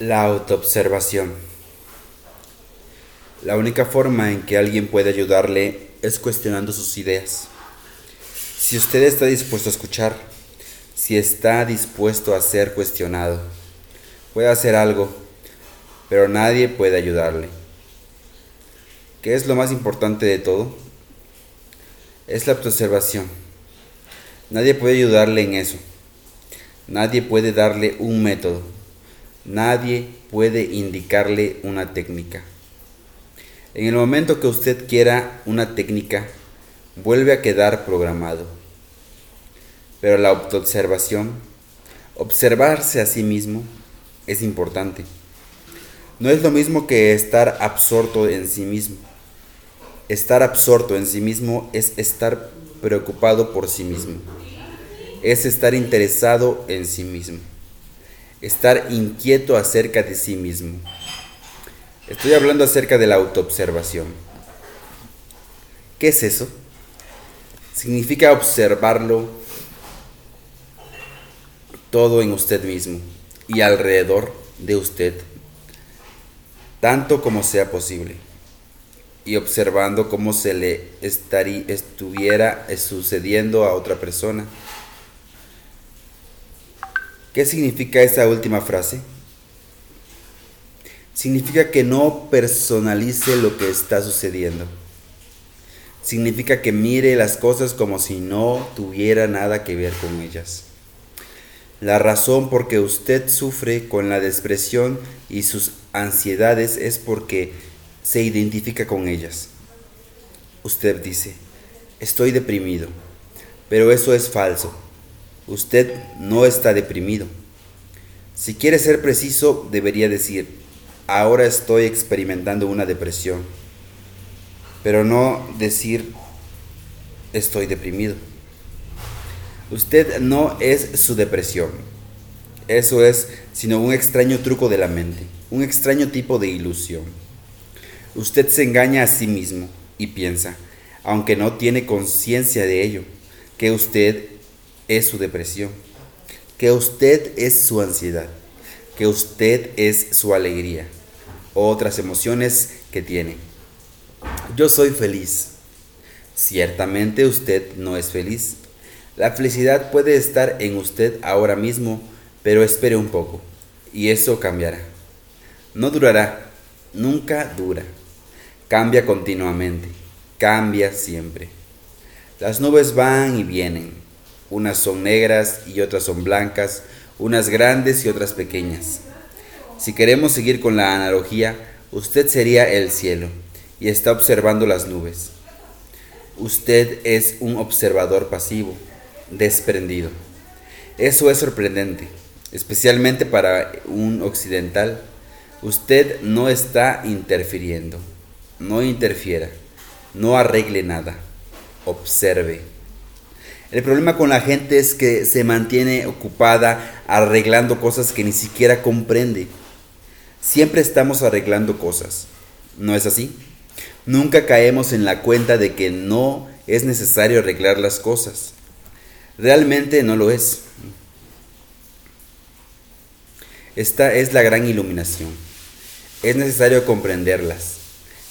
La autoobservación. La única forma en que alguien puede ayudarle es cuestionando sus ideas. Si usted está dispuesto a escuchar, si está dispuesto a ser cuestionado, puede hacer algo, pero nadie puede ayudarle. ¿Qué es lo más importante de todo? Es la autoobservación. Nadie puede ayudarle en eso. Nadie puede darle un método. Nadie puede indicarle una técnica. En el momento que usted quiera una técnica, vuelve a quedar programado. Pero la autoobservación, observarse a sí mismo, es importante. No es lo mismo que estar absorto en sí mismo. Estar absorto en sí mismo es estar preocupado por sí mismo. Es estar interesado en sí mismo estar inquieto acerca de sí mismo. Estoy hablando acerca de la autoobservación. ¿Qué es eso? Significa observarlo todo en usted mismo y alrededor de usted, tanto como sea posible, y observando cómo se le estaría, estuviera sucediendo a otra persona ¿Qué significa esa última frase? Significa que no personalice lo que está sucediendo. Significa que mire las cosas como si no tuviera nada que ver con ellas. La razón por que usted sufre con la depresión y sus ansiedades es porque se identifica con ellas. Usted dice, estoy deprimido, pero eso es falso. Usted no está deprimido. Si quiere ser preciso, debería decir, ahora estoy experimentando una depresión, pero no decir, estoy deprimido. Usted no es su depresión. Eso es sino un extraño truco de la mente, un extraño tipo de ilusión. Usted se engaña a sí mismo y piensa, aunque no tiene conciencia de ello, que usted es su depresión, que usted es su ansiedad, que usted es su alegría, otras emociones que tiene. Yo soy feliz. Ciertamente usted no es feliz. La felicidad puede estar en usted ahora mismo, pero espere un poco, y eso cambiará. No durará, nunca dura. Cambia continuamente, cambia siempre. Las nubes van y vienen, unas son negras y otras son blancas, unas grandes y otras pequeñas. Si queremos seguir con la analogía, usted sería el cielo y está observando las nubes. Usted es un observador pasivo, desprendido. Eso es sorprendente, especialmente para un occidental. Usted no está interfiriendo, no interfiera, no arregle nada, observe. El problema con la gente es que se mantiene ocupada arreglando cosas que ni siquiera comprende. Siempre estamos arreglando cosas. ¿No es así? Nunca caemos en la cuenta de que no es necesario arreglar las cosas. Realmente no lo es. Esta es la gran iluminación. Es necesario comprenderlas.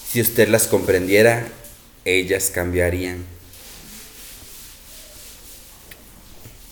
Si usted las comprendiera, ellas cambiarían.